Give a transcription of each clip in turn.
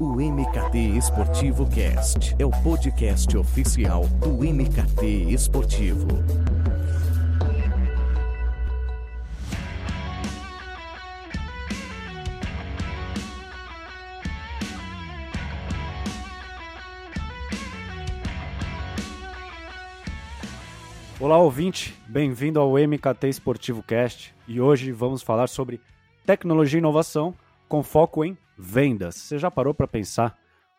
O MKT Esportivo Cast é o podcast oficial do MKT Esportivo. Olá, ouvinte, bem-vindo ao MKT Esportivo Cast e hoje vamos falar sobre tecnologia e inovação com foco em vendas. Você já parou para pensar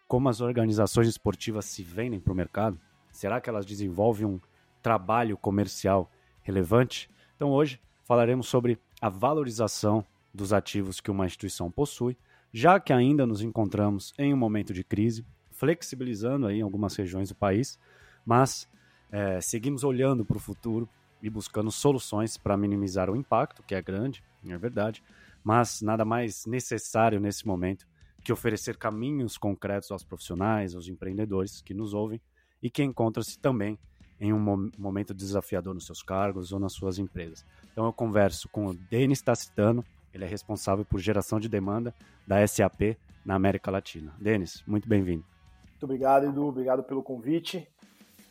como as organizações esportivas se vendem para o mercado? Será que elas desenvolvem um trabalho comercial relevante? Então, hoje falaremos sobre a valorização dos ativos que uma instituição possui, já que ainda nos encontramos em um momento de crise, flexibilizando aí em algumas regiões do país, mas é, seguimos olhando para o futuro e buscando soluções para minimizar o impacto, que é grande, é verdade, mas nada mais necessário nesse momento que oferecer caminhos concretos aos profissionais, aos empreendedores que nos ouvem e que encontram-se também em um momento desafiador nos seus cargos ou nas suas empresas. Então eu converso com o Denis Tacitano, ele é responsável por geração de demanda da SAP na América Latina. Denis, muito bem-vindo. Muito obrigado, Edu, obrigado pelo convite.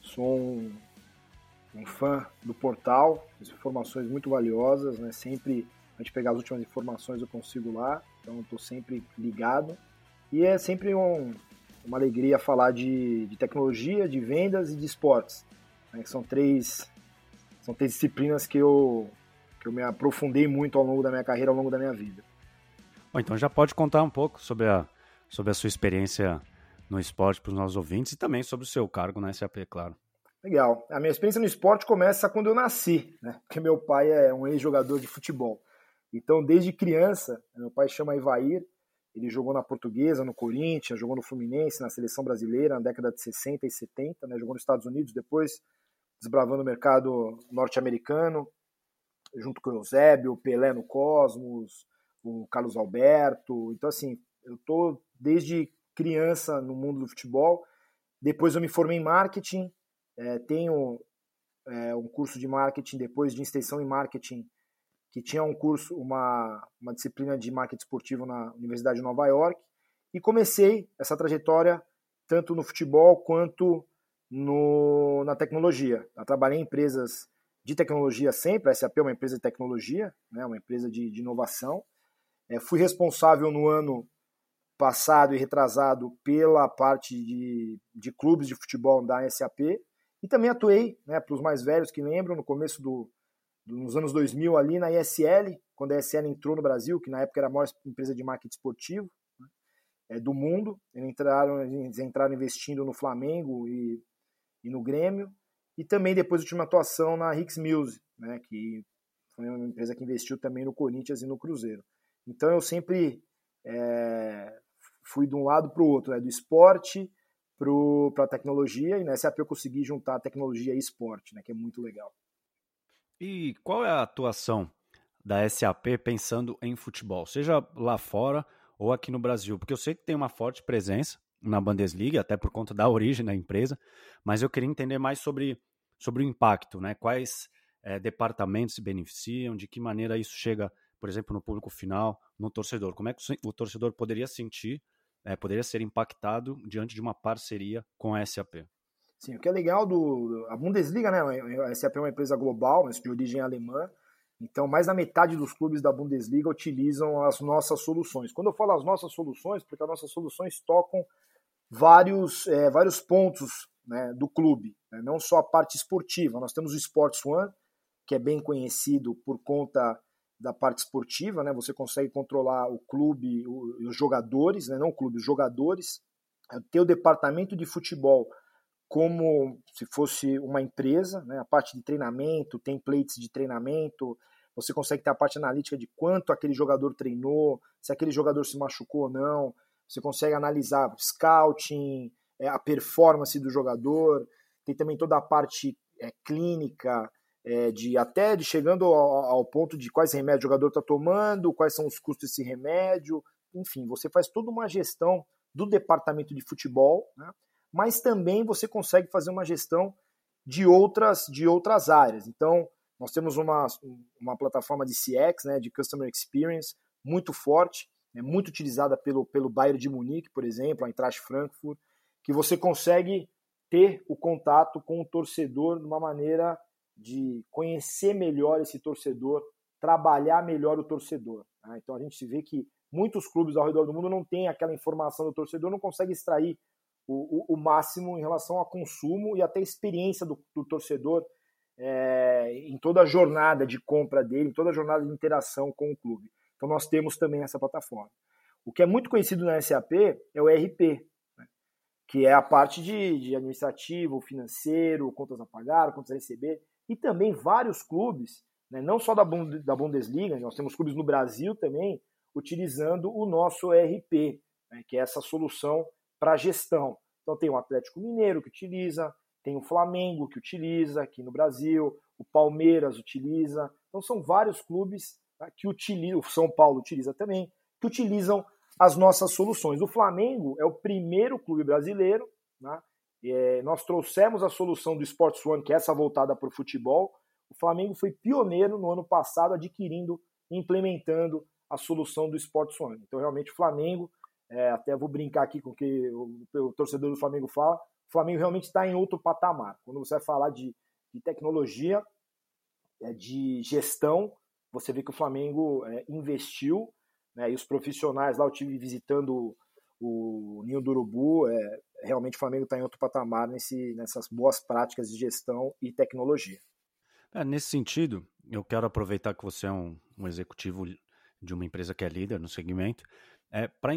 Sou um, um fã do portal, informações muito valiosas, né? Sempre a gente pegar as últimas informações eu consigo lá, então estou sempre ligado. E é sempre um, uma alegria falar de, de, tecnologia, de vendas e de esportes, né? são três são três disciplinas que eu que eu me aprofundei muito ao longo da minha carreira, ao longo da minha vida. Bom, então já pode contar um pouco sobre a sobre a sua experiência no esporte para os nossos ouvintes e também sobre o seu cargo na SAP, claro. Legal. A minha experiência no esporte começa quando eu nasci, né? Porque meu pai é um ex-jogador de futebol. Então, desde criança, meu pai chama Ivair, ele jogou na Portuguesa, no Corinthians, jogou no Fluminense, na seleção brasileira na década de 60 e 70, né? Jogou nos Estados Unidos, depois desbravando o mercado norte-americano, junto com o Eusébio, o Pelé no Cosmos, o Carlos Alberto. Então, assim, eu tô desde criança no mundo do futebol. Depois eu me formei em marketing, é, tenho é, um curso de marketing depois de extensão em marketing, que tinha um curso, uma, uma disciplina de marketing esportivo na Universidade de Nova York, e comecei essa trajetória tanto no futebol quanto no, na tecnologia. Eu trabalhei em empresas de tecnologia sempre, a SAP é uma empresa de tecnologia, né, uma empresa de, de inovação. É, fui responsável no ano passado e retrasado pela parte de, de clubes de futebol da SAP e também atuei, né, para os mais velhos que lembram, no começo do, nos anos 2000 ali na ESL, quando a ESL entrou no Brasil, que na época era a maior empresa de marketing esportivo né, é, do mundo, eles entraram, eles entraram investindo no Flamengo e, e no Grêmio, e também depois eu tive uma atuação na Hicks Music, né, que foi uma empresa que investiu também no Corinthians e no Cruzeiro. Então eu sempre é, fui de um lado para o outro, né, do esporte para a tecnologia, e na SAP eu consegui juntar tecnologia e esporte, né, que é muito legal. E qual é a atuação da SAP pensando em futebol, seja lá fora ou aqui no Brasil? Porque eu sei que tem uma forte presença na Bundesliga, até por conta da origem da empresa, mas eu queria entender mais sobre, sobre o impacto, né? Quais é, departamentos se beneficiam, de que maneira isso chega, por exemplo, no público final, no torcedor. Como é que o torcedor poderia sentir é, poderia ser impactado diante de uma parceria com a SAP. Sim, o que é legal do a Bundesliga, né? A SAP é uma empresa global, mas de origem alemã. Então, mais da metade dos clubes da Bundesliga utilizam as nossas soluções. Quando eu falo as nossas soluções, porque as nossas soluções tocam vários, é, vários pontos né, do clube, né? não só a parte esportiva. Nós temos o Sports One, que é bem conhecido por conta da parte esportiva, né? Você consegue controlar o clube, os jogadores, né? não o clube, os jogadores. Ter o departamento de futebol como se fosse uma empresa, né? A parte de treinamento, templates de treinamento. Você consegue ter a parte analítica de quanto aquele jogador treinou, se aquele jogador se machucou ou não. Você consegue analisar scouting, é, a performance do jogador. Tem também toda a parte é, clínica, é, de até de chegando ao, ao, ponto de quais remédios o jogador está tomando, quais são os custos desse remédio, enfim, você faz toda uma gestão do departamento de futebol, né? Mas também você consegue fazer uma gestão de outras de outras áreas. Então, nós temos uma, uma plataforma de CX, né, de Customer Experience, muito forte, é muito utilizada pelo, pelo Bayern de Munique, por exemplo, a Eintracht Frankfurt, que você consegue ter o contato com o torcedor de uma maneira de conhecer melhor esse torcedor, trabalhar melhor o torcedor. Né? Então a gente vê que muitos clubes ao redor do mundo não têm aquela informação do torcedor, não consegue extrair o, o, máximo em relação ao consumo e até experiência do, do torcedor é, em toda a jornada de compra dele, em toda a jornada de interação com o clube. Então nós temos também essa plataforma. O que é muito conhecido na SAP é o ERP, né? que é a parte de, de administrativo, financeiro, contas a pagar, contas a receber, e também vários clubes, né? não só da, da Bundesliga, nós temos clubes no Brasil também, utilizando o nosso ERP, né? que é essa solução para gestão. Então tem o Atlético Mineiro que utiliza, tem o Flamengo que utiliza aqui no Brasil, o Palmeiras utiliza. Então são vários clubes tá, que utilizam, o São Paulo utiliza também, que utilizam as nossas soluções. O Flamengo é o primeiro clube brasileiro, né? é, nós trouxemos a solução do Sports One, que é essa voltada para o futebol. O Flamengo foi pioneiro no ano passado adquirindo, implementando a solução do Sports One. Então, realmente, o Flamengo é, até vou brincar aqui com o que o, o torcedor do Flamengo fala, o Flamengo realmente está em outro patamar. Quando você vai falar de, de tecnologia, é, de gestão, você vê que o Flamengo é, investiu, né, e os profissionais lá, eu tive visitando o, o Ninho do Urubu, é, realmente o Flamengo está em outro patamar nesse, nessas boas práticas de gestão e tecnologia. É, nesse sentido, eu quero aproveitar que você é um, um executivo de uma empresa que é líder no segmento, é, para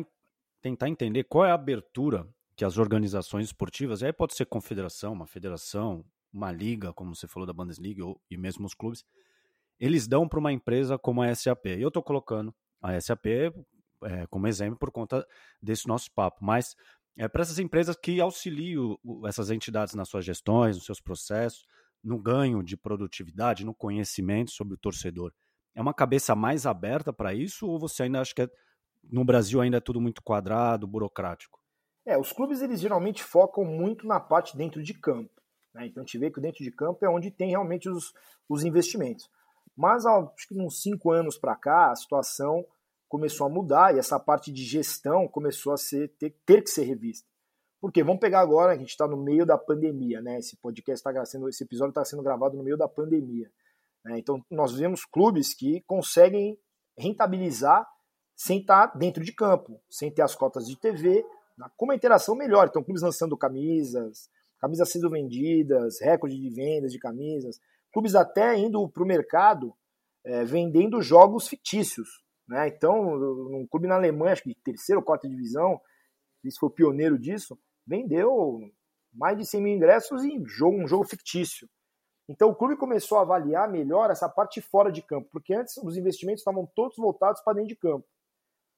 tentar entender qual é a abertura que as organizações esportivas, e aí pode ser confederação, uma federação, uma liga, como você falou da Bundesliga, ou, e mesmo os clubes, eles dão para uma empresa como a SAP. E eu estou colocando a SAP é, como exemplo por conta desse nosso papo, mas é para essas empresas que auxiliam essas entidades nas suas gestões, nos seus processos, no ganho de produtividade, no conhecimento sobre o torcedor. É uma cabeça mais aberta para isso ou você ainda acha que é no Brasil ainda é tudo muito quadrado, burocrático? É, os clubes eles geralmente focam muito na parte dentro de campo. Né? Então a gente vê que dentro de campo é onde tem realmente os, os investimentos. Mas acho que uns cinco anos para cá a situação começou a mudar e essa parte de gestão começou a ser, ter, ter que ser revista. Porque vamos pegar agora, a gente está no meio da pandemia, né? Esse podcast está sendo, esse episódio está sendo gravado no meio da pandemia. Né? Então nós vemos clubes que conseguem rentabilizar sem estar dentro de campo, sem ter as cotas de TV, com uma interação melhor. Então, clubes lançando camisas, camisas sendo vendidas, recorde de vendas de camisas, clubes até indo para o mercado é, vendendo jogos fictícios. Né? Então, um clube na Alemanha, acho que terceira ou quarta divisão, isso foi pioneiro disso, vendeu mais de 100 mil ingressos em jogo, um jogo fictício. Então o clube começou a avaliar melhor essa parte fora de campo, porque antes os investimentos estavam todos voltados para dentro de campo.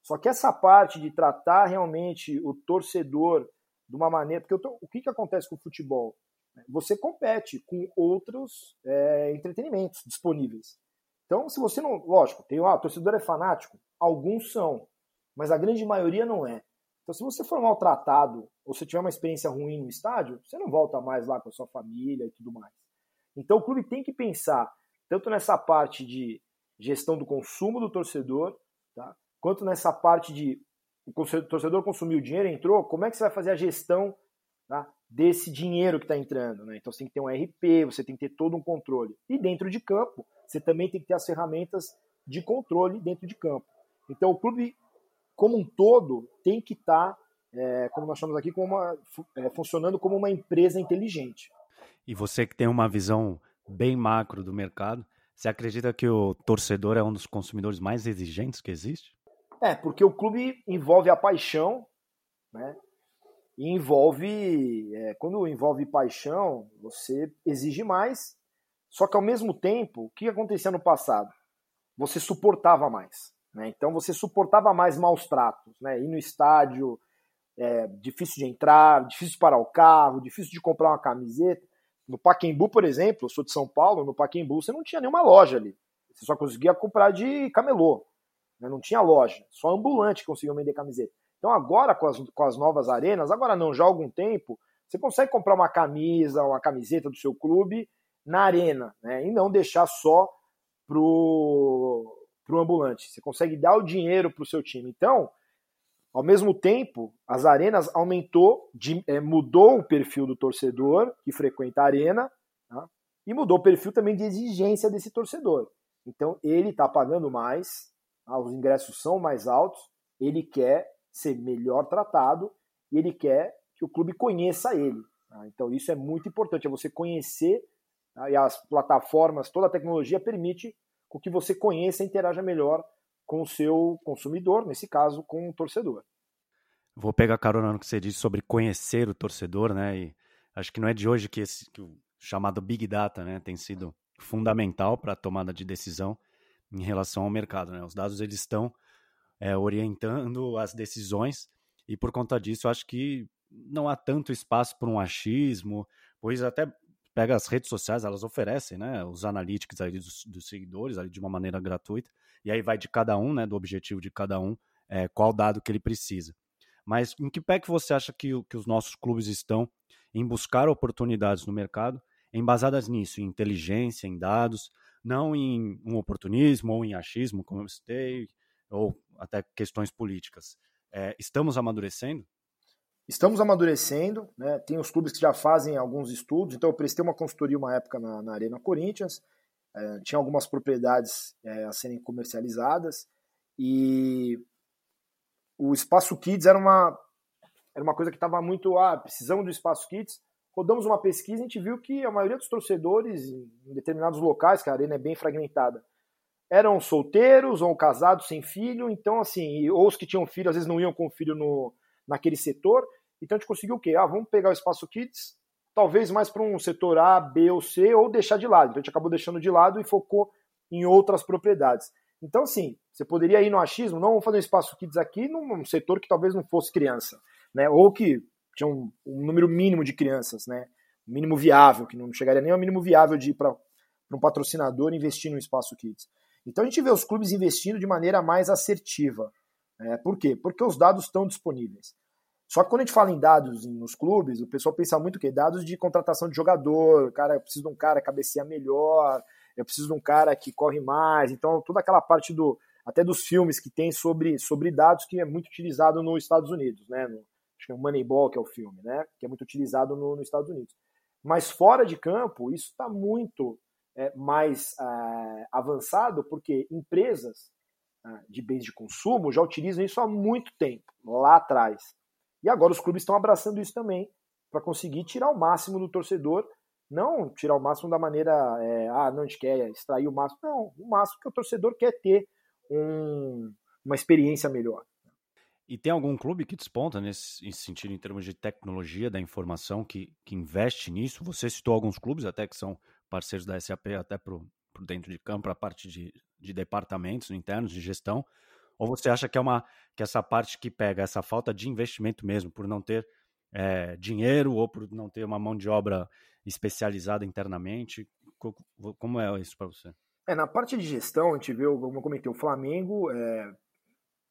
Só que essa parte de tratar realmente o torcedor de uma maneira. Porque tô, o que, que acontece com o futebol? Você compete com outros é, entretenimentos disponíveis. Então, se você não. Lógico, tem ah, o torcedor é fanático. Alguns são, mas a grande maioria não é. Então, se você for maltratado ou se tiver uma experiência ruim no estádio, você não volta mais lá com a sua família e tudo mais. Então, o clube tem que pensar tanto nessa parte de gestão do consumo do torcedor, tá? Quanto nessa parte de o torcedor consumiu o dinheiro, entrou, como é que você vai fazer a gestão tá, desse dinheiro que está entrando? Né? Então você tem que ter um RP, você tem que ter todo um controle. E dentro de campo, você também tem que ter as ferramentas de controle dentro de campo. Então o clube, como um todo, tem que estar, tá, é, como nós chamamos aqui, como uma, é, funcionando como uma empresa inteligente. E você que tem uma visão bem macro do mercado, você acredita que o torcedor é um dos consumidores mais exigentes que existe? É, porque o clube envolve a paixão, né? E envolve. É, quando envolve paixão, você exige mais. Só que ao mesmo tempo, o que acontecia no passado? Você suportava mais. Né? Então você suportava mais maus tratos. Né? Ir no estádio, é, difícil de entrar, difícil de parar o carro, difícil de comprar uma camiseta. No Paquembu, por exemplo, eu sou de São Paulo, no Paquembu você não tinha nenhuma loja ali. Você só conseguia comprar de camelô. Né? Não tinha loja, só ambulante conseguiu vender camiseta. Então agora com as, com as novas arenas, agora não, já há algum tempo, você consegue comprar uma camisa, uma camiseta do seu clube na arena, né? E não deixar só pro para o ambulante. Você consegue dar o dinheiro para o seu time. Então, ao mesmo tempo, as arenas aumentou, de, é, mudou o perfil do torcedor que frequenta a arena tá? e mudou o perfil também de exigência desse torcedor. Então ele está pagando mais, tá? os ingressos são mais altos, ele quer ser melhor tratado e ele quer que o clube conheça ele. Tá? Então isso é muito importante, é você conhecer tá? e as plataformas, toda a tecnologia permite que você conheça e interaja melhor com o seu consumidor, nesse caso, com o torcedor. Vou pegar carona no que você disse sobre conhecer o torcedor, né? E acho que não é de hoje que, esse, que o chamado Big Data né, tem sido fundamental para a tomada de decisão em relação ao mercado. Né? Os dados eles estão é, orientando as decisões e por conta disso acho que não há tanto espaço para um achismo, pois até pega as redes sociais, elas oferecem né, os analytics aí dos, dos seguidores ali de uma maneira gratuita e aí vai de cada um, né, do objetivo de cada um, é, qual dado que ele precisa. Mas em que pé que você acha que, que os nossos clubes estão em buscar oportunidades no mercado, embasadas nisso, em inteligência, em dados, não em um oportunismo ou em achismo, como eu citei, ou até questões políticas. É, estamos amadurecendo? Estamos amadurecendo, né? tem os clubes que já fazem alguns estudos, então eu prestei uma consultoria uma época na, na Arena Corinthians, é, tinha algumas propriedades é, a serem comercializadas e o Espaço Kids era uma, era uma coisa que estava muito, ah, precisamos do Espaço Kids. Rodamos uma pesquisa e a gente viu que a maioria dos torcedores em determinados locais, que a arena é bem fragmentada, eram solteiros ou casados sem filho, então assim, ou os que tinham filho às vezes não iam com o filho no, naquele setor. Então a gente conseguiu o quê? Ah, vamos pegar o Espaço Kids, talvez mais para um setor A, B ou C, ou deixar de lado. Então a gente acabou deixando de lado e focou em outras propriedades. Então, assim, você poderia ir no achismo, não vamos fazer um espaço kids aqui num setor que talvez não fosse criança, né? Ou que tinha um, um número mínimo de crianças, né? Mínimo viável, que não chegaria nem ao mínimo viável de ir para um patrocinador investir no espaço kids. Então a gente vê os clubes investindo de maneira mais assertiva. Né? Por quê? Porque os dados estão disponíveis. Só que quando a gente fala em dados nos clubes, o pessoal pensa muito que dados de contratação de jogador, cara, eu preciso de um cara que cabeceia melhor, eu preciso de um cara que corre mais. Então, toda aquela parte do até dos filmes que tem sobre, sobre dados que é muito utilizado nos Estados Unidos, né? No, acho que é o Moneyball que é o filme, né? Que é muito utilizado no, nos Estados Unidos. Mas fora de campo, isso está muito é, mais é, avançado, porque empresas é, de bens de consumo já utilizam isso há muito tempo, lá atrás. E agora os clubes estão abraçando isso também para conseguir tirar o máximo do torcedor. Não tirar o máximo da maneira, é, ah, não, a gente quer extrair o máximo. Não, o máximo que o torcedor quer ter um, uma experiência melhor. E tem algum clube que desponta nesse, sentido, em termos de tecnologia da informação, que, que investe nisso? Você citou alguns clubes até que são parceiros da SAP, até para dentro de campo, a parte de, de departamentos internos, de gestão. Ou você acha que é uma que essa parte que pega essa falta de investimento mesmo, por não ter é, dinheiro ou por não ter uma mão de obra especializada internamente? Como é isso para você? É, na parte de gestão, a gente vê, como eu comentei, o Flamengo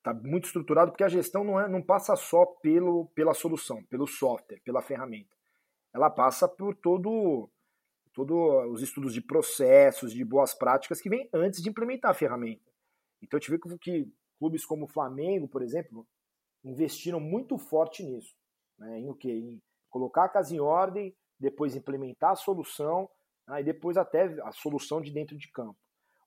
está muito estruturado porque a gestão não, é, não passa só pelo, pela solução, pelo software, pela ferramenta. Ela passa por todo todos os estudos de processos, de boas práticas que vem antes de implementar a ferramenta. Então a gente vê que clubes como o Flamengo, por exemplo, investiram muito forte nisso. Né? Em o quê? Em colocar a casa em ordem, depois implementar a solução, né? e depois até a solução de dentro de campo.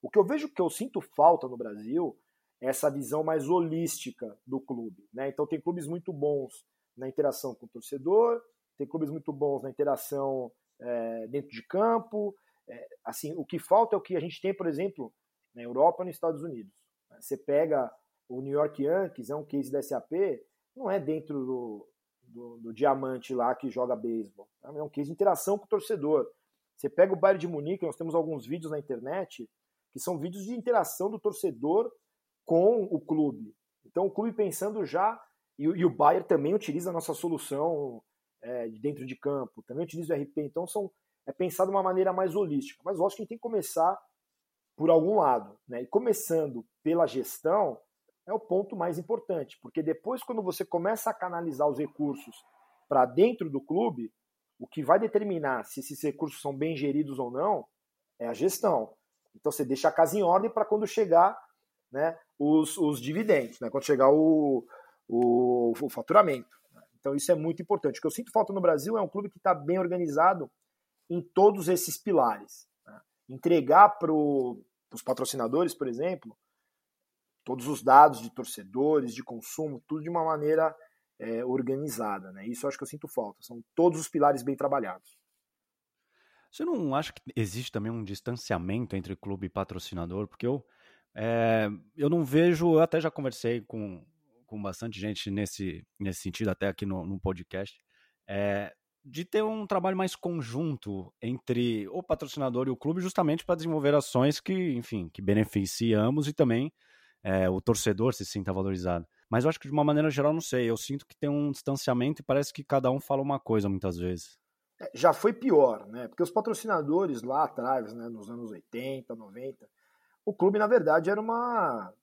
O que eu vejo que eu sinto falta no Brasil essa visão mais holística do clube. Né? Então tem clubes muito bons na interação com o torcedor, tem clubes muito bons na interação é, dentro de campo. É, assim, o que falta é o que a gente tem, por exemplo, na Europa e nos Estados Unidos. Você pega o New York Yankees é um case da SAP, não é dentro do, do, do diamante lá que joga beisebol. Tá? É um case de interação com o torcedor. Você pega o Bayern de Munique, nós temos alguns vídeos na internet que são vídeos de interação do torcedor com o clube. Então o clube pensando já, e, e o Bayern também utiliza a nossa solução é, dentro de campo, também utiliza o RP, então são, é pensado de uma maneira mais holística. Mas eu acho que a gente tem que começar por algum lado. Né? E começando pela gestão, é o ponto mais importante, porque depois, quando você começa a canalizar os recursos para dentro do clube, o que vai determinar se esses recursos são bem geridos ou não é a gestão. Então você deixa a casa em ordem para quando chegar né, os, os dividendos, né, quando chegar o, o, o faturamento. Então isso é muito importante. O que eu sinto falta no Brasil é um clube que está bem organizado em todos esses pilares. Né? Entregar para os patrocinadores, por exemplo, todos os dados de torcedores, de consumo, tudo de uma maneira é, organizada. Né? Isso eu acho que eu sinto falta. São todos os pilares bem trabalhados. Você não acha que existe também um distanciamento entre clube e patrocinador? Porque eu, é, eu não vejo, eu até já conversei com, com bastante gente nesse, nesse sentido, até aqui no, no podcast, é, de ter um trabalho mais conjunto entre o patrocinador e o clube, justamente para desenvolver ações que, enfim, que beneficiem ambos e também é, o torcedor se sinta valorizado. Mas eu acho que de uma maneira geral, não sei, eu sinto que tem um distanciamento e parece que cada um fala uma coisa muitas vezes. É, já foi pior, né? Porque os patrocinadores lá atrás, né, nos anos 80, 90, o clube na verdade era uma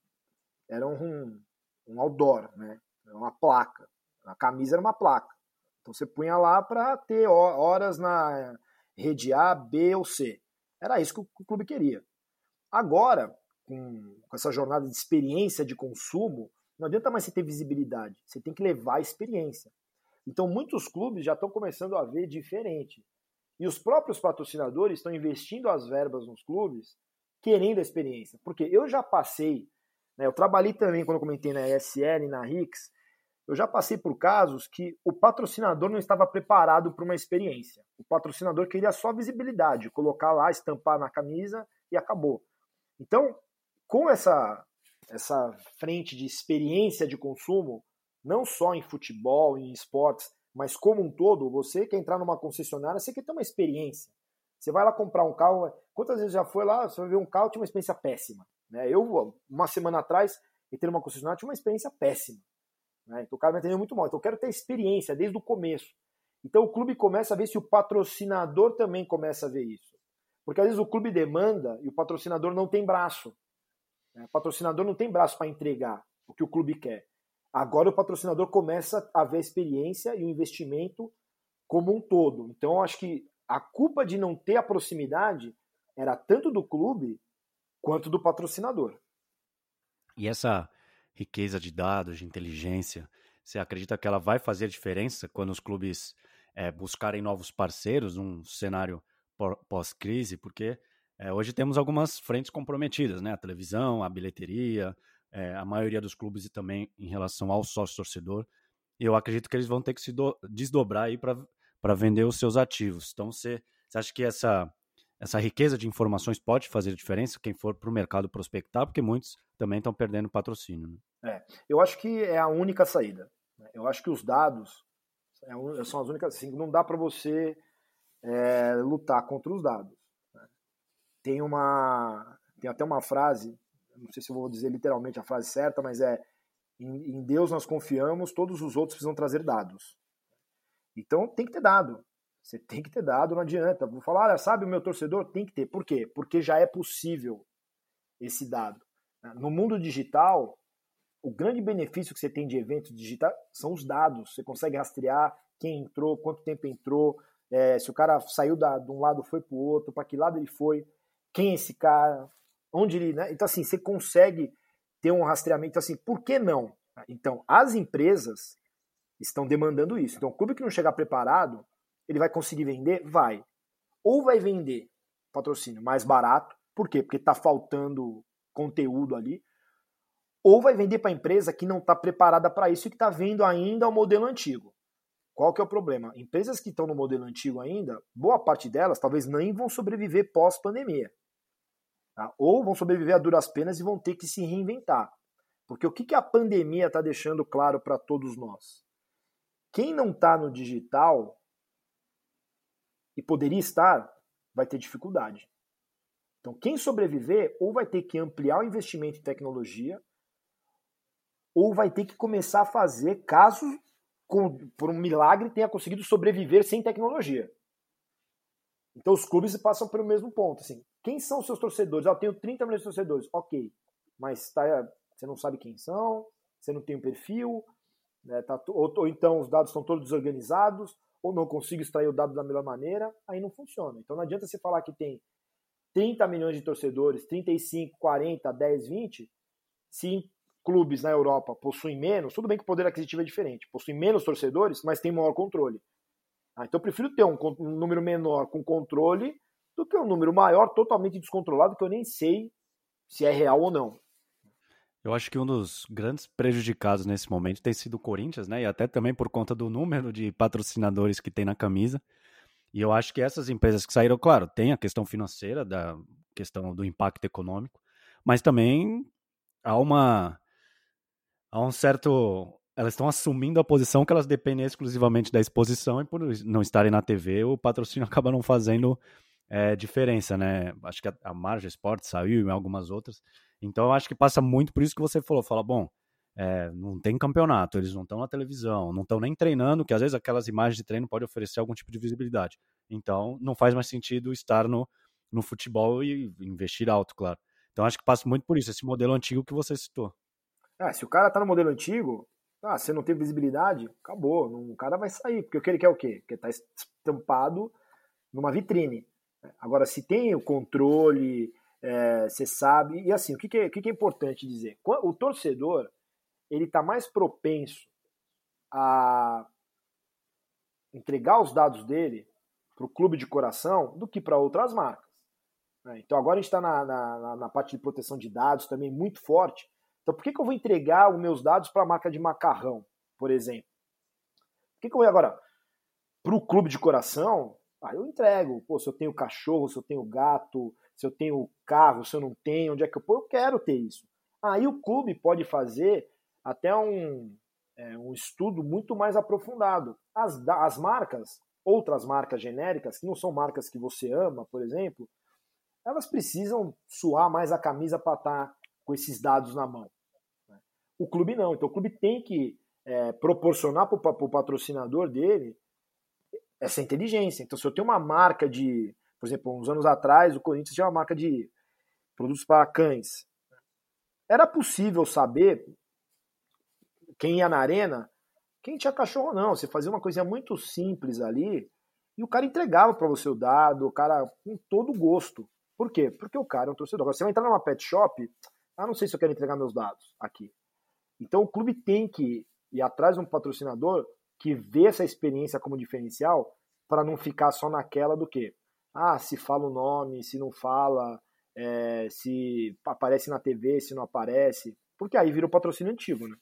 era um, um outdoor, né? Era uma placa. A camisa era uma placa. Então você punha lá para ter horas na rede A, B ou C. Era isso que o clube queria. Agora, com, com essa jornada de experiência de consumo, não adianta mais você ter visibilidade. Você tem que levar a experiência. Então muitos clubes já estão começando a ver diferente. E os próprios patrocinadores estão investindo as verbas nos clubes querendo a experiência. Porque eu já passei né? Eu trabalhei também, quando eu comentei na ESL na RIX, eu já passei por casos que o patrocinador não estava preparado para uma experiência. O patrocinador queria só visibilidade, colocar lá, estampar na camisa e acabou. Então, com essa, essa frente de experiência de consumo, não só em futebol, em esportes, mas como um todo, você quer entrar numa concessionária, você quer ter uma experiência. Você vai lá comprar um carro, quantas vezes já foi lá, você vai ver um carro, tinha uma experiência péssima. Né? Eu, uma semana atrás, entrei numa concessionária, tinha uma experiência péssima. Né? Então o cara me atendeu muito mal. Então eu quero ter experiência desde o começo. Então o clube começa a ver se o patrocinador também começa a ver isso. Porque às vezes o clube demanda e o patrocinador não tem braço. Né? O patrocinador não tem braço para entregar o que o clube quer. Agora o patrocinador começa a ver a experiência e o investimento como um todo. Então acho que a culpa de não ter a proximidade era tanto do clube quanto do patrocinador. E essa riqueza de dados, de inteligência, você acredita que ela vai fazer diferença quando os clubes é, buscarem novos parceiros num cenário pós-crise? Porque é, hoje temos algumas frentes comprometidas, né? A televisão, a bilheteria, é, a maioria dos clubes e também em relação ao sócio-torcedor. Eu acredito que eles vão ter que se desdobrar aí para vender os seus ativos. Então, você, você acha que essa essa riqueza de informações pode fazer diferença quem for para o mercado prospectar, porque muitos também estão perdendo patrocínio. Né? É, eu acho que é a única saída. Né? Eu acho que os dados é, são as únicas. Assim, não dá para você é, lutar contra os dados. Né? Tem uma, tem até uma frase, não sei se eu vou dizer literalmente a frase certa, mas é em Deus nós confiamos, todos os outros precisam trazer dados. Então tem que ter dado. Você tem que ter dado, não adianta. Vou falar, olha, sabe o meu torcedor? Tem que ter. Por quê? Porque já é possível esse dado. No mundo digital, o grande benefício que você tem de eventos digitais são os dados. Você consegue rastrear quem entrou, quanto tempo entrou, é, se o cara saiu da, de um lado foi para o outro, para que lado ele foi, quem é esse cara, onde ele. Né? Então, assim, você consegue ter um rastreamento assim, por que não? Então, as empresas estão demandando isso. Então, o clube que não chegar preparado, ele vai conseguir vender? Vai. Ou vai vender patrocínio mais barato, por quê? Porque está faltando conteúdo ali, ou vai vender para a empresa que não está preparada para isso e que está vendo ainda o modelo antigo. Qual que é o problema? Empresas que estão no modelo antigo ainda, boa parte delas talvez nem vão sobreviver pós-pandemia. Tá? Ou vão sobreviver a duras penas e vão ter que se reinventar. Porque o que, que a pandemia está deixando claro para todos nós? Quem não está no digital e poderia estar, vai ter dificuldade. Então, quem sobreviver ou vai ter que ampliar o investimento em tecnologia, ou vai ter que começar a fazer caso, por um milagre, tenha conseguido sobreviver sem tecnologia. Então, os clubes passam pelo mesmo ponto. Assim, quem são seus torcedores? Ah, eu tenho 30 milhões de torcedores. Ok, mas tá, você não sabe quem são, você não tem um perfil, né, tá, ou, ou então os dados estão todos desorganizados, ou não consigo extrair o dado da melhor maneira, aí não funciona. Então não adianta você falar que tem 30 milhões de torcedores, 35, 40, 10, 20, se clubes na Europa possuem menos, tudo bem que o poder aquisitivo é diferente, possuem menos torcedores, mas tem maior controle. Ah, então eu prefiro ter um, um, número menor com controle do que um número maior totalmente descontrolado que eu nem sei se é real ou não. Eu acho que um dos grandes prejudicados nesse momento tem sido o Corinthians, né? E até também por conta do número de patrocinadores que tem na camisa. E eu acho que essas empresas que saíram, claro, tem a questão financeira, da questão do impacto econômico, mas também há uma há um certo elas estão assumindo a posição que elas dependem exclusivamente da exposição e por não estarem na TV, o patrocínio acaba não fazendo é, diferença, né? Acho que a, Marja Sport saiu e algumas outras. Então eu acho que passa muito por isso que você falou. Fala, bom, é, não tem campeonato, eles não estão na televisão, não estão nem treinando, que às vezes aquelas imagens de treino podem oferecer algum tipo de visibilidade. Então não faz mais sentido estar no, no futebol e investir alto, claro. Então acho que passa muito por isso, esse modelo antigo que você citou. Ah, se o cara tá no modelo antigo, você não tem visibilidade, acabou. O cara vai sair, porque o que ele quer é o quê? Estar tá estampado numa vitrine. Agora, se tem o controle, é, você sabe. E assim, o que, que, é, o que, que é importante dizer? O torcedor, ele está mais propenso a entregar os dados dele para o clube de coração do que para outras marcas. Né? Então agora a gente está na, na, na, parte de proteção de dados também muito forte. Então por que, que eu vou entregar os meus dados para a marca de macarrão, por exemplo? Por que, que eu vou agora para o clube de coração? Ah, eu entrego. Pô, se eu tenho cachorro, se eu tenho gato, se eu tenho carro, se eu não tenho, onde é que eu pô, eu quero ter isso. Aí o clube pode fazer até um, é, um estudo muito mais aprofundado. As, as marcas, outras marcas genéricas, que não são marcas que você ama, por exemplo, elas precisam suar mais a camisa para estar tá com esses dados na mão. Né? O clube não. Então o clube tem que é, proporcionar para o patrocinador dele essa inteligência. Então, se eu tenho uma marca de, por exemplo, uns anos atrás, o Corinthians tinha uma marca de produtos para cães. Era possível saber quem ia na arena, quem tinha cachorro ou não. Você fazia uma coisinha muito simples ali e o cara entregava para você o dado, o cara com todo gosto. Por quê? Porque o cara é um torcedor. Agora, você vai entrar numa pet shop, ah, não sei se eu quero entregar meus dados aqui. Então o clube tem que ir atrás de um patrocinador que vê essa experiência como diferencial para não ficar só naquela do que ah, se fala o nome, se não fala, é, se aparece na TV, se não aparece, porque aí vira o patrocínio antigo, né?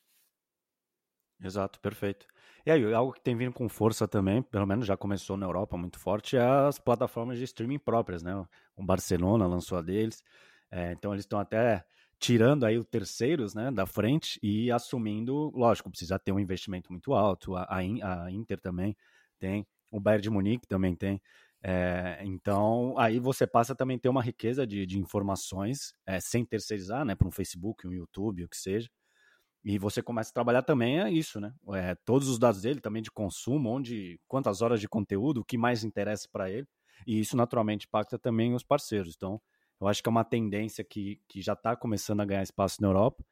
Exato, perfeito. E aí, algo que tem vindo com força também, pelo menos já começou na Europa muito forte, é as plataformas de streaming próprias, né? O Barcelona lançou a deles, é, então eles estão até tirando aí os terceiros né, da frente e assumindo, lógico, precisa ter um investimento muito alto, a, a Inter também tem, o Bayern de Munique também tem, é, então, aí você passa também a ter uma riqueza de, de informações é, sem terceirizar, né, para um Facebook, um YouTube, o que seja. E você começa a trabalhar também é isso, né? É, todos os dados dele, também de consumo, onde, quantas horas de conteúdo, o que mais interessa para ele. E isso naturalmente impacta também os parceiros. Então, eu acho que é uma tendência que, que já está começando a ganhar espaço na Europa.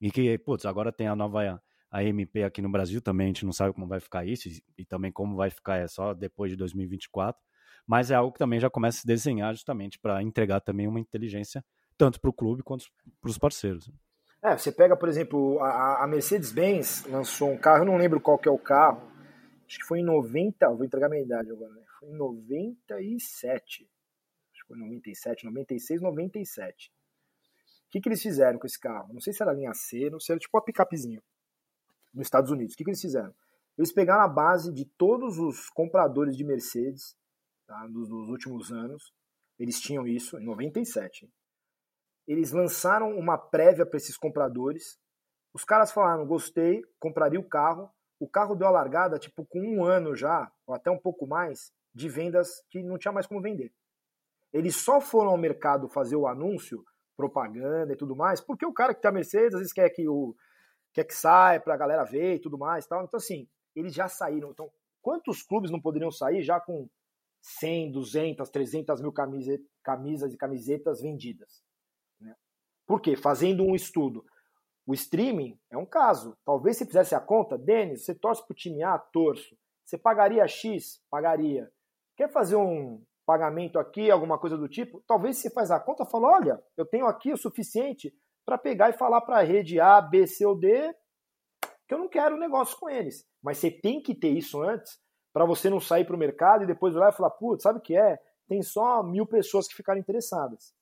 E que, putz, agora tem a nova a MP aqui no Brasil também, a gente não sabe como vai ficar isso, e, e também como vai ficar é só depois de 2024 mas é algo que também já começa a se desenhar justamente para entregar também uma inteligência tanto para o clube quanto para os parceiros. É, você pega, por exemplo, a, a Mercedes-Benz lançou um carro, eu não lembro qual que é o carro, acho que foi em 90, vou entregar minha idade agora, né? foi em 97, acho que foi 97, 96, 97. O que, que eles fizeram com esse carro? Não sei se era linha C, não sei, era tipo uma picapezinha nos Estados Unidos. O que, que eles fizeram? Eles pegaram a base de todos os compradores de Mercedes tá, últimos anos. Eles tinham isso em 97. Eles lançaram uma prévia para esses compradores. Os caras falaram: gostei, compraria o carro. O carro deu a largada, tipo, com um ano já, ou até um pouco mais, de vendas que não tinha mais como vender. Eles só foram ao mercado fazer o anúncio, propaganda e tudo mais, porque o cara que tem a Mercedes às vezes quer que o quer que saia para a galera ver e tudo mais, tal. Então assim, eles já saíram. Então, quantos clubes não poderiam sair já com 100, 200, 300 mil camisas e camisetas vendidas. Né? Por quê? Fazendo um estudo. O streaming é um caso. Talvez se fizesse a conta, Denis, você torce para o time A? Torço. Você pagaria X? Pagaria. Quer fazer um pagamento aqui, alguma coisa do tipo? Talvez você faz a conta fala, olha, eu tenho aqui o suficiente para pegar e falar para a rede A, B, C ou D que eu não quero negócio com eles. Mas você tem que ter isso antes para você não sair para o mercado e depois olhar e falar, putz, sabe o que é? Tem só mil pessoas que ficaram interessadas.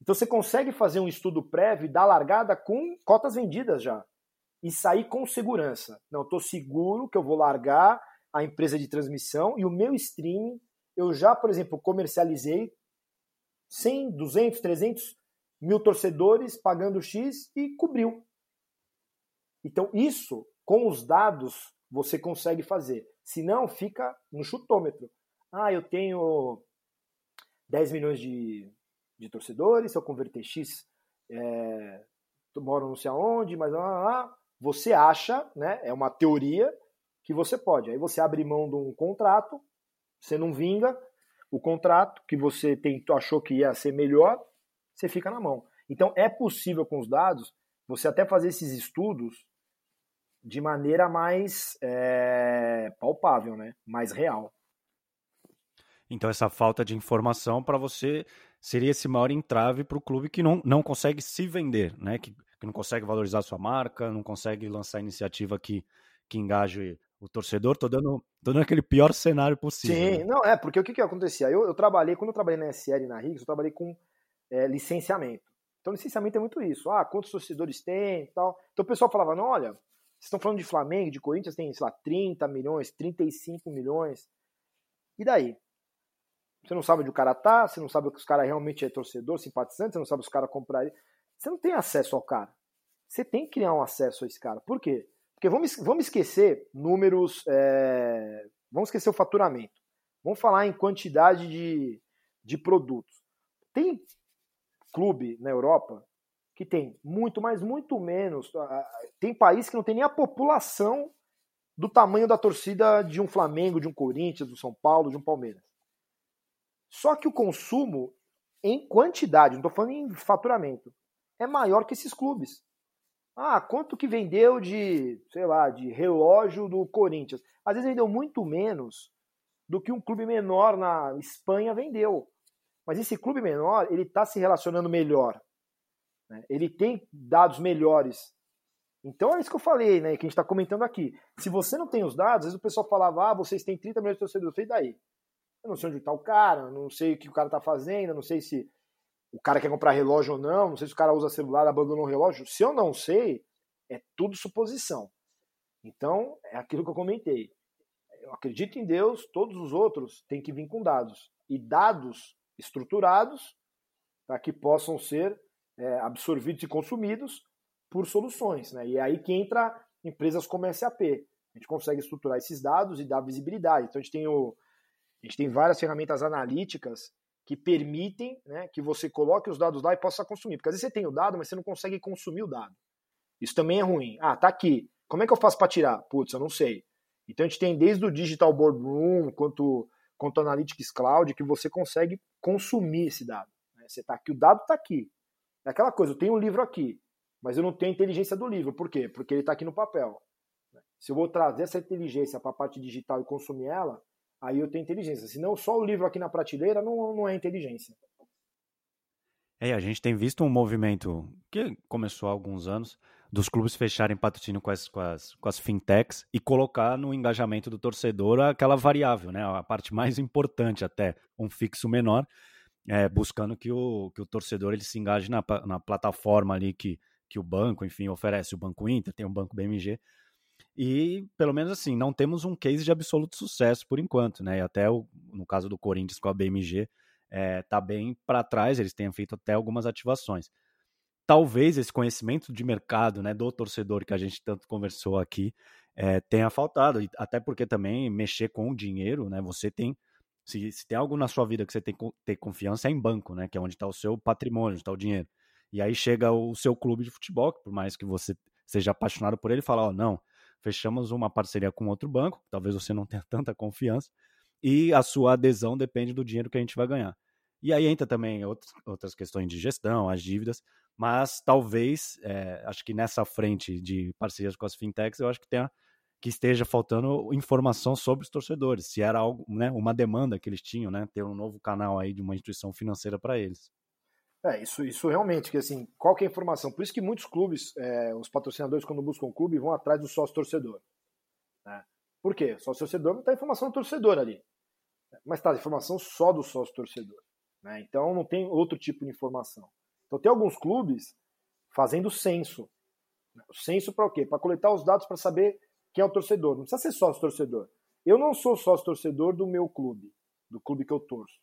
Então você consegue fazer um estudo prévio e dar largada com cotas vendidas já. E sair com segurança. Não, estou seguro que eu vou largar a empresa de transmissão e o meu streaming, eu já, por exemplo, comercializei 100, 200, 300 mil torcedores pagando X e cobriu. Então, isso, com os dados, você consegue fazer. Se não, fica no chutômetro. Ah, eu tenho 10 milhões de, de torcedores, se eu converter X, é, moro não sei aonde, mas lá, lá, você acha, né, é uma teoria que você pode. Aí você abre mão de um contrato, você não vinga, o contrato que você achou que ia ser melhor, você fica na mão. Então é possível com os dados você até fazer esses estudos de maneira mais é, palpável, né? mais real. Então, essa falta de informação para você seria esse maior entrave para o clube que não, não consegue se vender, né? Que, que não consegue valorizar sua marca, não consegue lançar iniciativa que, que engaje o torcedor. Tô dando, tô dando aquele pior cenário possível. Sim, né? não, é, porque o que, que acontecia? Eu, eu trabalhei, quando eu trabalhei na SL e na Riggs, eu trabalhei com é, licenciamento. Então, licenciamento é muito isso. Ah, quantos torcedores tem e tal. Então, o pessoal falava, não, olha, vocês estão falando de Flamengo, de Corinthians, tem, sei lá, 30 milhões, 35 milhões. E daí? Você não sabe onde o cara tá, você não sabe que os caras realmente é torcedor, simpatizante, você não sabe se os caras comprarem. Você não tem acesso ao cara. Você tem que criar um acesso a esse cara. Por quê? Porque vamos, vamos esquecer números. É... Vamos esquecer o faturamento. Vamos falar em quantidade de, de produtos. Tem clube na Europa que tem muito, mas muito menos. Tem país que não tem nem a população do tamanho da torcida de um Flamengo, de um Corinthians, do São Paulo, de um Palmeiras. Só que o consumo em quantidade, não estou falando em faturamento, é maior que esses clubes. Ah, quanto que vendeu de, sei lá, de relógio do Corinthians? Às vezes vendeu muito menos do que um clube menor na Espanha vendeu. Mas esse clube menor, ele está se relacionando melhor né? Ele tem dados melhores. Então é isso que eu falei, né? Que a gente está comentando aqui. Se você não tem os dados, às vezes o pessoal falava, ah, vocês têm 30 milhões de torcedores. Falei, daí? Eu não sei onde está o cara, não sei o que o cara está fazendo, não sei se o cara quer comprar relógio ou não, não sei se o cara usa celular, abandonou o relógio. Se eu não sei, é tudo suposição. Então, é aquilo que eu comentei. Eu acredito em Deus, todos os outros têm que vir com dados. E dados estruturados para que possam ser é, absorvidos e consumidos por soluções. Né? E é aí que entra empresas como a SAP. A gente consegue estruturar esses dados e dar visibilidade. Então a gente tem, o, a gente tem várias ferramentas analíticas que permitem né, que você coloque os dados lá e possa consumir. Porque às vezes você tem o dado, mas você não consegue consumir o dado. Isso também é ruim. Ah, tá aqui. Como é que eu faço para tirar? Putz, eu não sei. Então a gente tem desde o Digital Boardroom quanto, quanto Analytics Cloud que você consegue consumir esse dado. Né? Você está aqui, o dado está aqui. É aquela coisa, eu tenho um livro aqui, mas eu não tenho a inteligência do livro. Por quê? Porque ele está aqui no papel. Se eu vou trazer essa inteligência para a parte digital e consumir ela, aí eu tenho inteligência. Se não, só o livro aqui na prateleira não, não é inteligência. É, a gente tem visto um movimento que começou há alguns anos dos clubes fecharem patrocínio com as, com as, com as fintechs e colocar no engajamento do torcedor aquela variável, né? A parte mais importante até, um fixo menor, é, buscando que o, que o torcedor ele se engaje na, na plataforma ali que, que o banco, enfim, oferece. O Banco Inter, tem o Banco BMG. E, pelo menos assim, não temos um case de absoluto sucesso por enquanto, né? E até o, no caso do Corinthians com a BMG, é, tá bem para trás, eles têm feito até algumas ativações. Talvez esse conhecimento de mercado, né, do torcedor que a gente tanto conversou aqui, é, tenha faltado, até porque também mexer com o dinheiro, né, você tem se, se tem algo na sua vida que você tem que ter confiança, é em banco, né? Que é onde está o seu patrimônio, onde está o dinheiro. E aí chega o seu clube de futebol, que por mais que você seja apaixonado por ele, fala: Ó, oh, não, fechamos uma parceria com outro banco, talvez você não tenha tanta confiança, e a sua adesão depende do dinheiro que a gente vai ganhar. E aí entra também outras questões de gestão, as dívidas, mas talvez, é, acho que nessa frente de parcerias com as fintechs, eu acho que tenha que esteja faltando informação sobre os torcedores, se era algo, né, uma demanda que eles tinham, né, ter um novo canal aí de uma instituição financeira para eles. É, isso, isso realmente, que assim, qual que é a informação? Por isso que muitos clubes, é, os patrocinadores, quando buscam um clube, vão atrás do sócio torcedor. Né? Por quê? O sócio torcedor não está informação do torcedor ali. Mas a informação só do sócio torcedor. Né? Então não tem outro tipo de informação. Então tem alguns clubes fazendo censo. Censo para o quê? Para coletar os dados para saber quem é o torcedor. Não precisa ser sócio torcedor. Eu não sou sócio torcedor do meu clube, do clube que eu torço.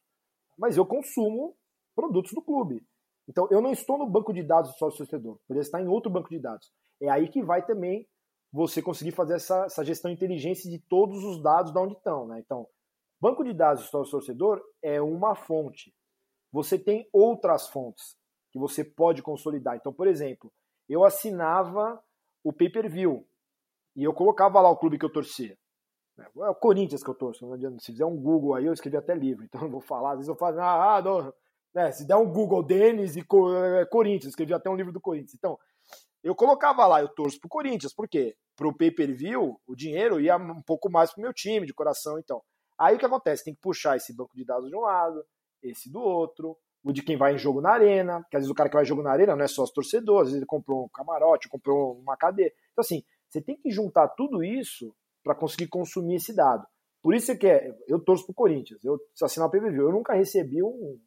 Mas eu consumo produtos do clube. Então, eu não estou no banco de dados do sócio torcedor, poderia estar em outro banco de dados. É aí que vai também você conseguir fazer essa, essa gestão inteligente de todos os dados de onde estão. Né? Então, banco de dados do sócio torcedor é uma fonte. Você tem outras fontes que você pode consolidar. Então, por exemplo, eu assinava o pay-per-view e eu colocava lá o clube que eu torcia. É o Corinthians que eu torço. Se fizer um Google aí, eu escrevi até livro, então não vou falar. Às vezes eu falo, ah, ah não, né, se der um Google Denis e é, Corinthians, escrevi até um livro do Corinthians. Então, eu colocava lá, eu torço pro Corinthians, por quê? Pro pay-per-view, o dinheiro ia um pouco mais pro meu time, de coração, então. Aí o que acontece? Tem que puxar esse banco de dados de um lado, esse do outro, o de quem vai em jogo na arena, que às vezes o cara que vai em jogo na arena não é só os torcedores, às vezes ele comprou um camarote, comprou uma cadeia. Então, assim, você tem que juntar tudo isso para conseguir consumir esse dado. Por isso que é, eu torço pro Corinthians, eu assinar o PVV, eu nunca recebi um,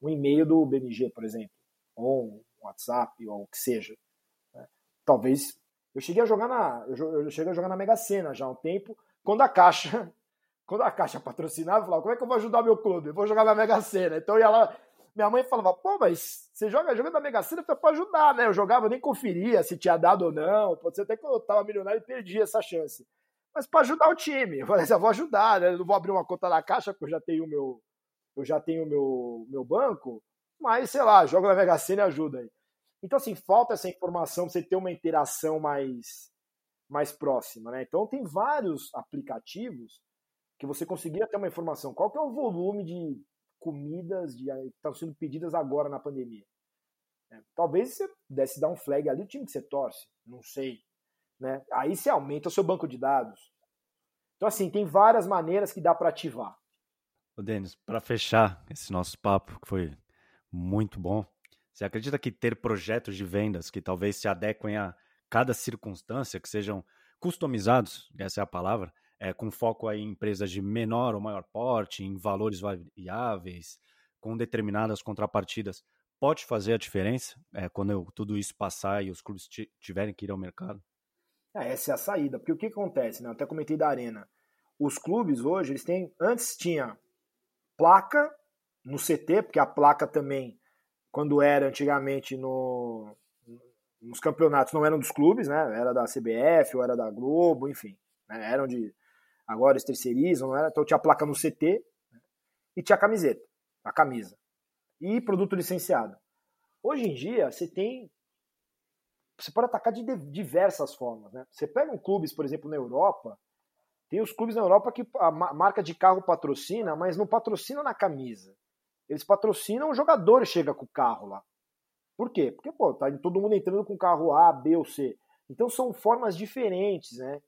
um e-mail do BMG, por exemplo, ou um WhatsApp, ou o que seja. Né? Talvez. Eu cheguei a jogar na. Eu cheguei a jogar na Mega Sena já há um tempo, quando a Caixa. Quando a Caixa patrocinava, eu falava, como é que eu vou ajudar meu clube? Eu vou jogar na Mega Sena. Então eu ia lá. Minha mãe falava, pô, mas você joga jogando na Mega Sena pra ajudar, né? Eu jogava, nem conferia se tinha dado ou não. Pode ser até que eu tava milionário e perdi essa chance. Mas para ajudar o time. Eu falei, eu vou ajudar, né? Eu não vou abrir uma conta na Caixa, porque eu já tenho o meu, eu já tenho meu, meu banco, mas sei lá, joga na Mega Sena e ajuda aí. Então, assim, falta essa informação pra você ter uma interação mais, mais próxima, né? Então, tem vários aplicativos que você conseguia ter uma informação. Qual que é o volume de comidas de, que estão sendo pedidas agora na pandemia? É, talvez você pudesse dar um flag ali do time que você torce, não sei. Né? Aí você aumenta o seu banco de dados. Então, assim, tem várias maneiras que dá para ativar. Ô, Denis, para fechar esse nosso papo, que foi muito bom, você acredita que ter projetos de vendas que talvez se adequem a cada circunstância, que sejam customizados, essa é a palavra, é, com foco em empresas de menor ou maior porte, em valores variáveis, com determinadas contrapartidas, pode fazer a diferença é, quando eu, tudo isso passar e os clubes tiverem que ir ao mercado? É, essa é a saída, porque o que acontece, né? Eu até comentei da Arena. Os clubes hoje, eles têm. Antes tinha placa no CT, porque a placa também, quando era antigamente no, nos campeonatos, não eram dos clubes, né? Era da CBF ou era da Globo, enfim. Né? Eram de. Agora eles terceirizam, era? Então tinha a placa no CT né? e tinha a camiseta, a camisa. E produto licenciado. Hoje em dia, você tem. Você pode atacar de diversas formas. Né? Você pega um clubes, por exemplo, na Europa, tem os clubes na Europa que a marca de carro patrocina, mas não patrocina na camisa. Eles patrocinam o jogador chega com o carro lá. Por quê? Porque, pô, tá todo mundo entrando com carro A, B ou C. Então são formas diferentes, né?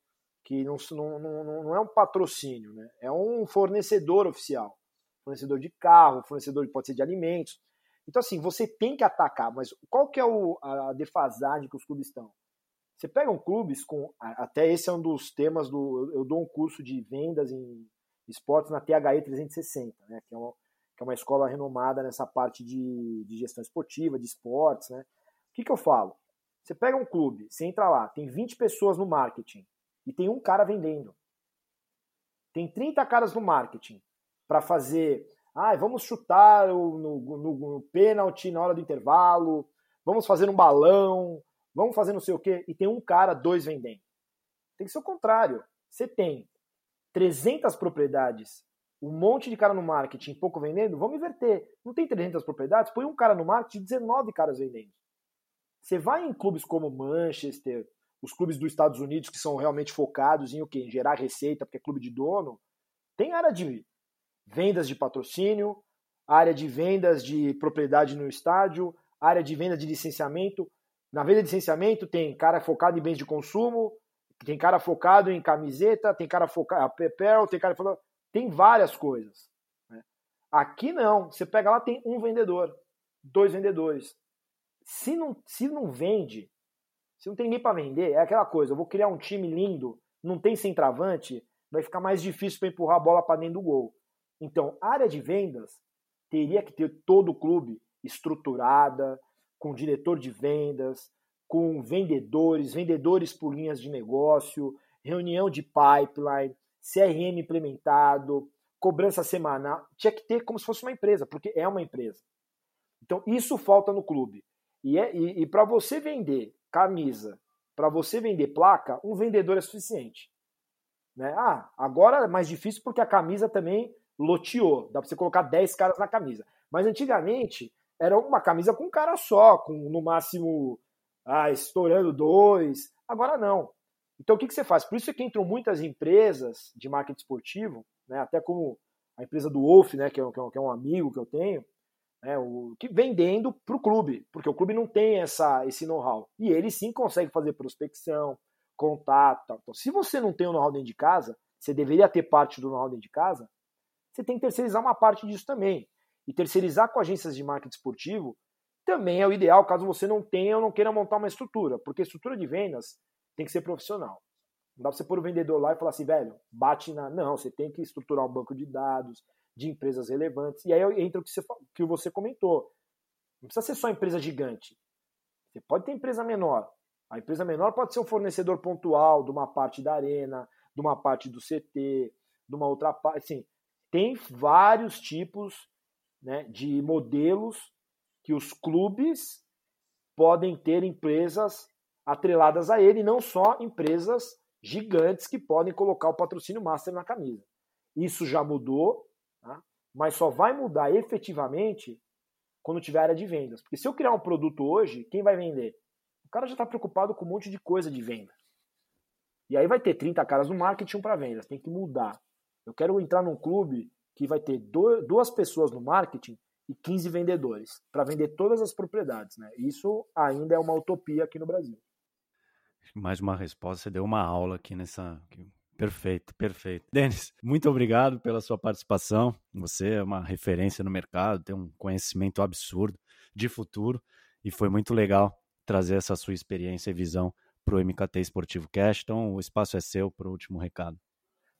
Que não, não, não, é um patrocínio, né? É um fornecedor oficial. Fornecedor de carro, fornecedor pode ser de alimentos. Então, assim, você tem que atacar, mas qual que é o, a defasagem que os clubes estão? Você pega um clubes com. Até esse é um dos temas do. Eu dou um curso de vendas em esportes na THE 360, né? Que é uma, que é uma escola renomada nessa parte de, de gestão esportiva, de esportes, né? O que, que eu falo? Você pega um clube, você entra lá, tem 20 pessoas no marketing e tem um cara vendendo. Tem 30 caras no marketing para fazer. Ah, vamos chutar no, no, no, pênalti na hora do intervalo, vamos fazer um balão, vamos fazer não sei o quê, e tem um cara, dois vendendo. Tem que ser o contrário. Você tem 300 propriedades, um monte de cara no marketing, pouco vendendo, vamos inverter. Não tem 300 propriedades? Põe um cara no marketing, 19 caras vendendo. Você vai em clubes como Manchester, os clubes dos Estados Unidos que são realmente focados em o quê? Em gerar receita, porque é clube de dono, tem área de vendas de patrocínio, área de vendas de propriedade no estádio, área de venda de licenciamento. Na venda de licenciamento tem cara focado em bens de consumo, tem cara focado em camiseta, tem cara focado em papel, tem cara focado, tem várias coisas. Né? Aqui não, você pega lá tem um vendedor. dois vendedores. Se não, se não vende, se não tem ninguém para vender, é aquela coisa, eu vou criar um time lindo, não tem centroavante, vai ficar mais difícil para empurrar a bola para dentro do gol. Então, área de vendas teria que ter todo o clube estruturada, com diretor de vendas, com vendedores, vendedores por linhas de negócio, reunião de pipeline, CRM implementado, cobrança semanal. Tinha que ter como se fosse uma empresa, porque é uma empresa. Então, isso falta no clube. E, é, e, e para você vender camisa, para você vender placa, um vendedor é suficiente. Né? Ah, agora é mais difícil porque a camisa também loteou. Dá para você colocar 10 caras na camisa. Mas antigamente era uma camisa com um cara só, com no máximo ah, estourando dois. Agora não. Então o que, que você faz? Por isso é que entram muitas empresas de marketing esportivo, né, até como a empresa do Wolf, né, que é, que é um amigo que eu tenho, né, o, que vendendo para o clube, porque o clube não tem essa, esse know-how. E ele sim consegue fazer prospecção, contato. Então, se você não tem o know-how dentro de casa, você deveria ter parte do know-how dentro de casa, você tem que terceirizar uma parte disso também. E terceirizar com agências de marketing esportivo também é o ideal, caso você não tenha ou não queira montar uma estrutura, porque estrutura de vendas tem que ser profissional. Não dá pra você pôr o vendedor lá e falar assim, velho, bate na. Não, você tem que estruturar um banco de dados de empresas relevantes. E aí entra o que você, que você comentou. Não precisa ser só empresa gigante. Você pode ter empresa menor. A empresa menor pode ser um fornecedor pontual de uma parte da arena, de uma parte do CT, de uma outra parte. Assim, tem vários tipos né, de modelos que os clubes podem ter empresas atreladas a ele, não só empresas gigantes que podem colocar o patrocínio master na camisa. Isso já mudou, tá? mas só vai mudar efetivamente quando tiver área de vendas. Porque se eu criar um produto hoje, quem vai vender? O cara já está preocupado com um monte de coisa de venda. E aí vai ter 30 caras no marketing para vendas. Tem que mudar. Eu quero entrar num clube que vai ter duas pessoas no marketing e 15 vendedores para vender todas as propriedades. Né? Isso ainda é uma utopia aqui no Brasil. Mais uma resposta, você deu uma aula aqui nessa. Perfeito, perfeito. Denis, muito obrigado pela sua participação. Você é uma referência no mercado, tem um conhecimento absurdo de futuro e foi muito legal trazer essa sua experiência e visão para o MKT Esportivo Cash. Então, o espaço é seu para o último recado.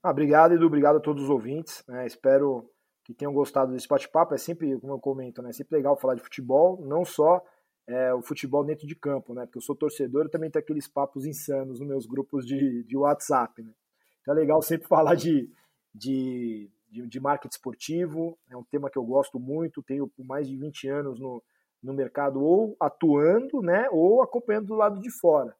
Ah, obrigado, Edu. Obrigado a todos os ouvintes. Né? Espero que tenham gostado desse bate-papo. É sempre, como eu comento, né? É sempre legal falar de futebol, não só é, o futebol dentro de campo, né? Porque eu sou torcedor e também tem aqueles papos insanos nos meus grupos de, de WhatsApp, né? Então é legal sempre falar de, de, de, de marketing esportivo, é um tema que eu gosto muito, tenho mais de 20 anos no, no mercado ou atuando, né? Ou acompanhando do lado de fora.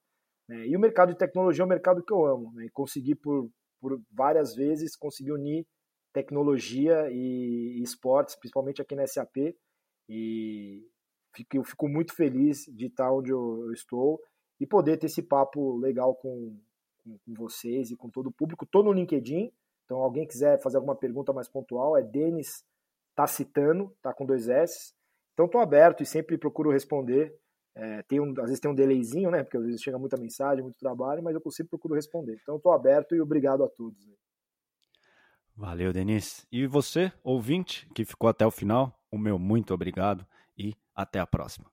Né? E o mercado de tecnologia é um mercado que eu amo, né? E consegui por por várias vezes conseguir unir tecnologia e, esportes, principalmente aqui na SAP. E fico, eu fico muito feliz de estar onde eu, estou e poder ter esse papo legal com, com, com vocês e com todo o público. Estou no LinkedIn, então alguém quiser fazer alguma pergunta mais pontual, é Denis Tacitano, tá com dois S. Então estou aberto e sempre procuro responder. É, tem um, às vezes tem um delayzinho, né? Porque às vezes chega muita mensagem, muito trabalho, mas eu sempre procuro responder. Então estou aberto e obrigado a todos. Valeu, Denise. E você, ouvinte, que ficou até o final, o meu muito obrigado e até a próxima.